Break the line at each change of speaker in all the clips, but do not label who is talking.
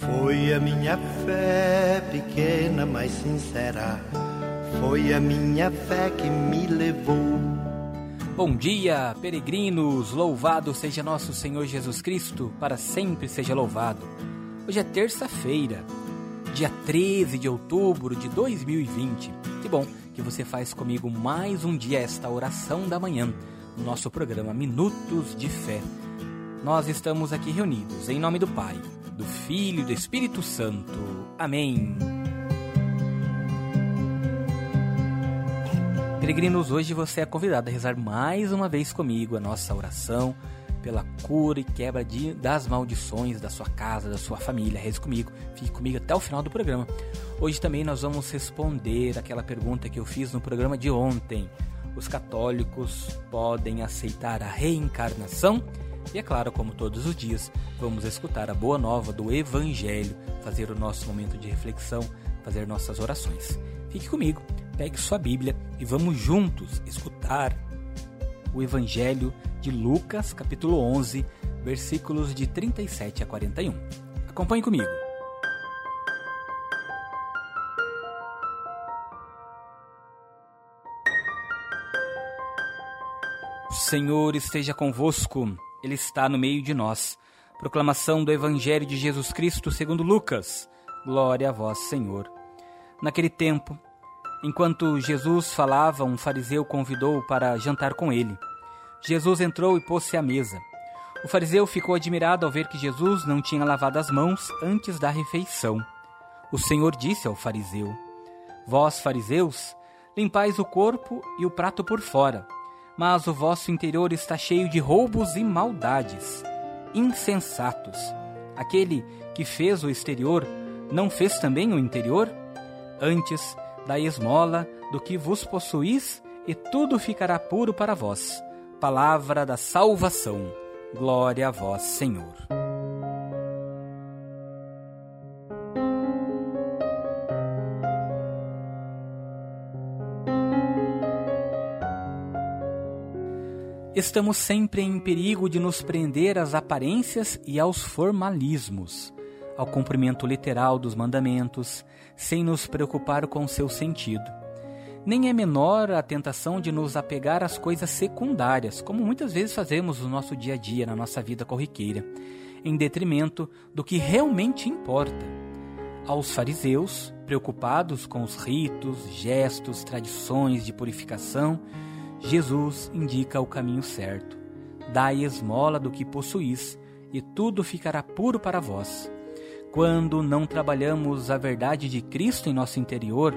Foi a minha fé pequena, mas sincera. Foi a minha fé que me levou.
Bom dia, peregrinos! Louvado seja nosso Senhor Jesus Cristo, para sempre seja louvado. Hoje é terça-feira, dia 13 de outubro de 2020. Que bom que você faz comigo mais um dia esta oração da manhã, no nosso programa Minutos de Fé. Nós estamos aqui reunidos em nome do Pai do Filho e do Espírito Santo. Amém. Peregrinos, hoje você é convidado a rezar mais uma vez comigo a nossa oração pela cura e quebra de, das maldições da sua casa, da sua família. Reze comigo, fique comigo até o final do programa. Hoje também nós vamos responder aquela pergunta que eu fiz no programa de ontem. Os católicos podem aceitar a reencarnação? E é claro, como todos os dias, vamos escutar a boa nova do Evangelho, fazer o nosso momento de reflexão, fazer nossas orações. Fique comigo, pegue sua Bíblia e vamos juntos escutar o Evangelho de Lucas, capítulo 11, versículos de 37 a 41. Acompanhe comigo. O Senhor esteja convosco. Ele está no meio de nós. Proclamação do Evangelho de Jesus Cristo segundo Lucas. Glória a vós, Senhor. Naquele tempo, enquanto Jesus falava, um fariseu convidou-o para jantar com ele. Jesus entrou e pôs-se à mesa. O fariseu ficou admirado ao ver que Jesus não tinha lavado as mãos antes da refeição. O Senhor disse ao fariseu: Vós, fariseus, limpais o corpo e o prato por fora mas o vosso interior está cheio de roubos e maldades. Insensatos! Aquele que fez o exterior não fez também o interior? Antes, dai esmola do que vos possuís, e tudo ficará puro para vós. Palavra da salvação. Glória a vós, Senhor. Estamos sempre em perigo de nos prender às aparências e aos formalismos, ao cumprimento literal dos mandamentos, sem nos preocupar com seu sentido. Nem é menor a tentação de nos apegar às coisas secundárias, como muitas vezes fazemos no nosso dia a dia, na nossa vida corriqueira, em detrimento do que realmente importa. Aos fariseus, preocupados com os ritos, gestos, tradições de purificação, Jesus indica o caminho certo. Dai esmola do que possuís, e tudo ficará puro para vós. Quando não trabalhamos a verdade de Cristo em nosso interior,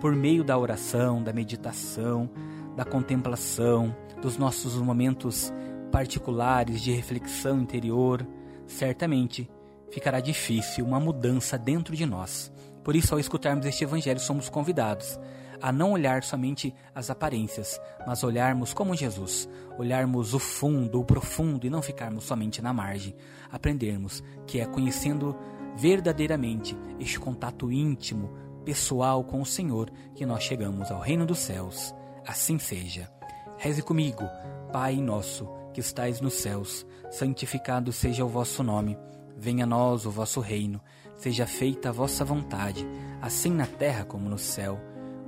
por meio da oração, da meditação, da contemplação, dos nossos momentos particulares de reflexão interior, certamente ficará difícil uma mudança dentro de nós. Por isso, ao escutarmos este Evangelho, somos convidados a não olhar somente as aparências, mas olharmos como Jesus, olharmos o fundo, o profundo e não ficarmos somente na margem. Aprendermos que é conhecendo verdadeiramente este contato íntimo, pessoal com o Senhor que nós chegamos ao reino dos céus. Assim seja. Reze comigo, Pai nosso, que estais nos céus, santificado seja o vosso nome. Venha a nós o vosso reino, seja feita a vossa vontade, assim na terra como no céu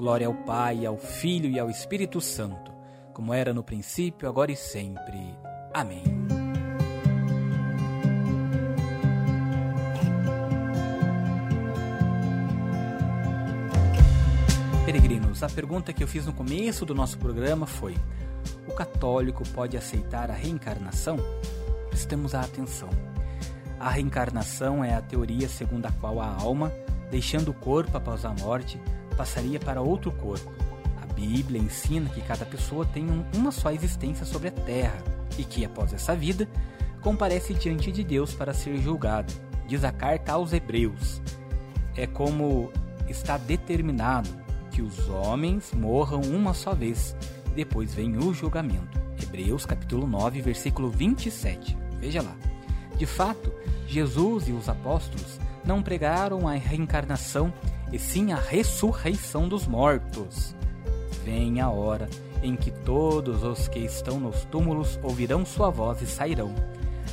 Glória ao Pai, ao Filho e ao Espírito Santo, como era no princípio, agora e sempre. Amém. Peregrinos, a pergunta que eu fiz no começo do nosso programa foi: o católico pode aceitar a reencarnação? Prestemos a atenção. A reencarnação é a teoria segundo a qual a alma, deixando o corpo após a morte, passaria para outro corpo. A Bíblia ensina que cada pessoa tem uma só existência sobre a terra e que, após essa vida, comparece diante de Deus para ser julgado. Diz a carta aos Hebreus. é como está determinado que os homens morram uma só vez, depois vem o julgamento. Hebreus capítulo 9, versículo 27. Veja lá. De fato, Jesus e os apóstolos não pregaram a reencarnação, e sim a ressurreição dos mortos. Vem a hora em que todos os que estão nos túmulos ouvirão sua voz e sairão.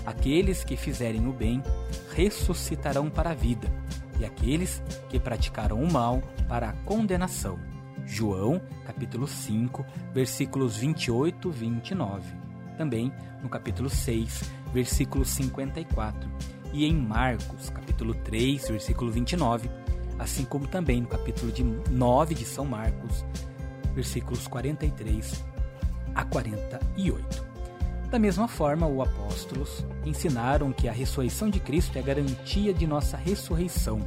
Aqueles que fizerem o bem ressuscitarão para a vida, e aqueles que praticaram o mal para a condenação. João, capítulo 5, versículos 28 e 29. Também no capítulo 6, versículo 54. E em Marcos, capítulo 3, versículo 29, assim como também no capítulo de 9 de São Marcos, versículos 43 a 48. Da mesma forma, os apóstolos ensinaram que a ressurreição de Cristo é a garantia de nossa ressurreição.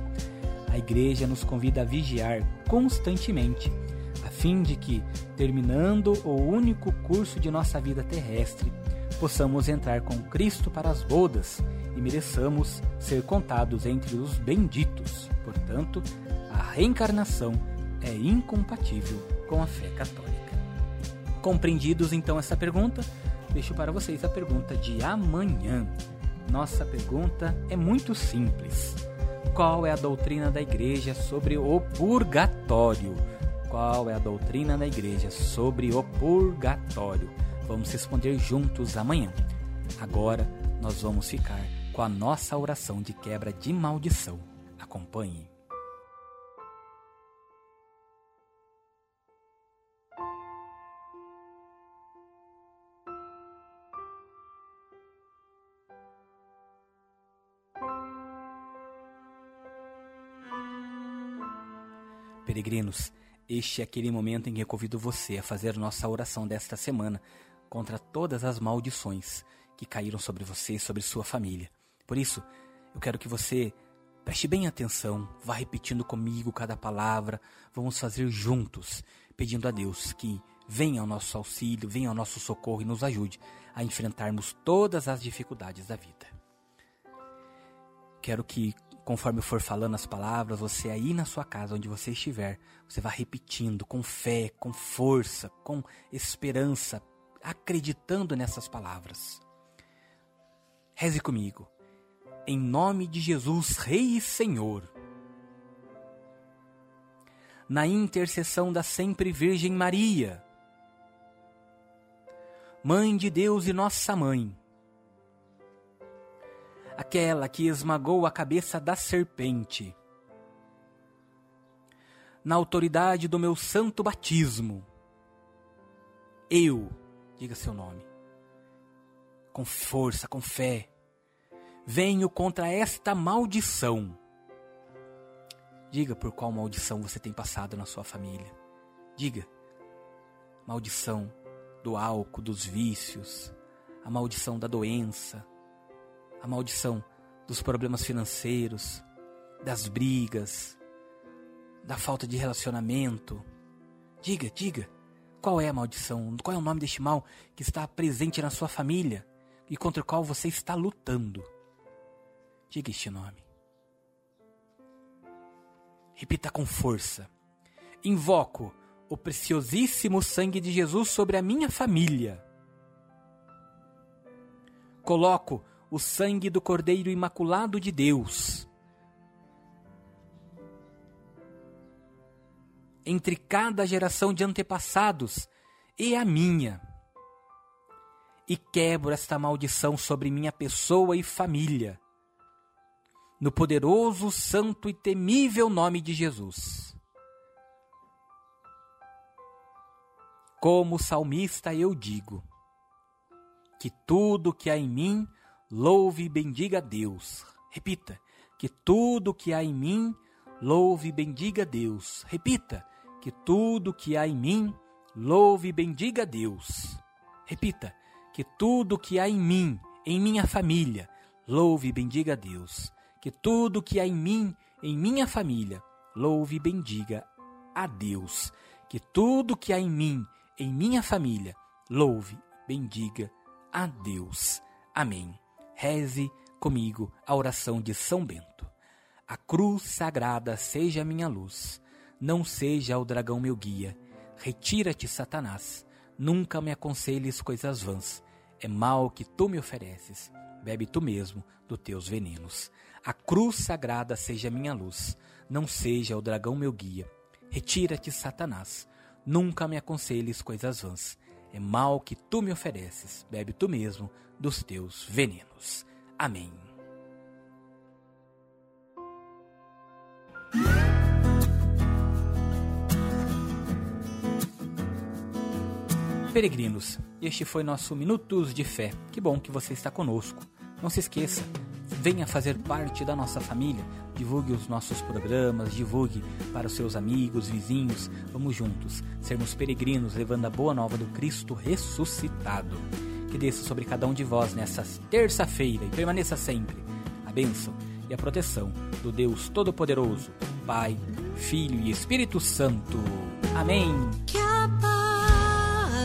A igreja nos convida a vigiar constantemente, a fim de que, terminando o único curso de nossa vida terrestre, possamos entrar com Cristo para as bodas e mereçamos ser contados entre os benditos. Portanto, a reencarnação é incompatível com a fé católica. Compreendidos então essa pergunta, deixo para vocês a pergunta de amanhã. Nossa pergunta é muito simples. Qual é a doutrina da igreja sobre o purgatório? Qual é a doutrina da igreja sobre o purgatório? Vamos responder juntos amanhã. Agora nós vamos ficar com a nossa oração de quebra de maldição. Acompanhe. Peregrinos, este é aquele momento em que eu convido você a fazer nossa oração desta semana contra todas as maldições que caíram sobre você e sobre sua família. Por isso, eu quero que você preste bem atenção, vá repetindo comigo cada palavra, vamos fazer juntos, pedindo a Deus que venha ao nosso auxílio, venha ao nosso socorro e nos ajude a enfrentarmos todas as dificuldades da vida. Quero que conforme eu for falando as palavras, você aí na sua casa, onde você estiver, você vá repetindo com fé, com força, com esperança, acreditando nessas palavras. Reze comigo. Em nome de Jesus, Rei e Senhor. Na intercessão da sempre Virgem Maria, Mãe de Deus e nossa mãe, aquela que esmagou a cabeça da serpente. Na autoridade do meu santo batismo, eu, diga seu nome, com força, com fé, venho contra esta maldição. Diga por qual maldição você tem passado na sua família. Diga. Maldição do álcool, dos vícios, a maldição da doença, a maldição dos problemas financeiros, das brigas, da falta de relacionamento. Diga, diga, qual é a maldição? Qual é o nome deste mal que está presente na sua família e contra o qual você está lutando? Diga este nome. Repita com força. Invoco o preciosíssimo sangue de Jesus sobre a minha família. Coloco o sangue do Cordeiro Imaculado de Deus. Entre cada geração de antepassados e a minha. E quebro esta maldição sobre minha pessoa e família. No poderoso, santo e temível nome de Jesus. Como salmista eu digo: que tudo que há em mim louve e bendiga a Deus. Repita, que tudo que há em mim, louve e bendiga a Deus. Repita, que tudo que há em mim, louve e bendiga a Deus. Repita, que tudo que há em mim, em minha família, louve e bendiga a Deus. Que tudo que há em mim, em minha família, louve e bendiga a Deus. Que tudo que há em mim, em minha família, louve bendiga a Deus. Amém reze comigo a oração de São Bento. A cruz sagrada seja minha luz, não seja o dragão meu guia. Retira-te, Satanás, nunca me aconselhes coisas vãs. É mal que tu me ofereces, bebe tu mesmo dos teus venenos. A cruz sagrada seja minha luz, não seja o dragão meu guia. Retira-te, Satanás, nunca me aconselhes coisas vãs. É mal que tu me ofereces, bebe tu mesmo dos teus venenos. Amém. Peregrinos, este foi nosso Minutos de Fé. Que bom que você está conosco. Não se esqueça, venha fazer parte da nossa família. Divulgue os nossos programas, divulgue para os seus amigos, vizinhos. Vamos juntos, sermos peregrinos levando a boa nova do Cristo ressuscitado. Que desça sobre cada um de vós nessa terça-feira e permaneça sempre a bênção e a proteção do Deus Todo-Poderoso, Pai, Filho e Espírito Santo. Amém.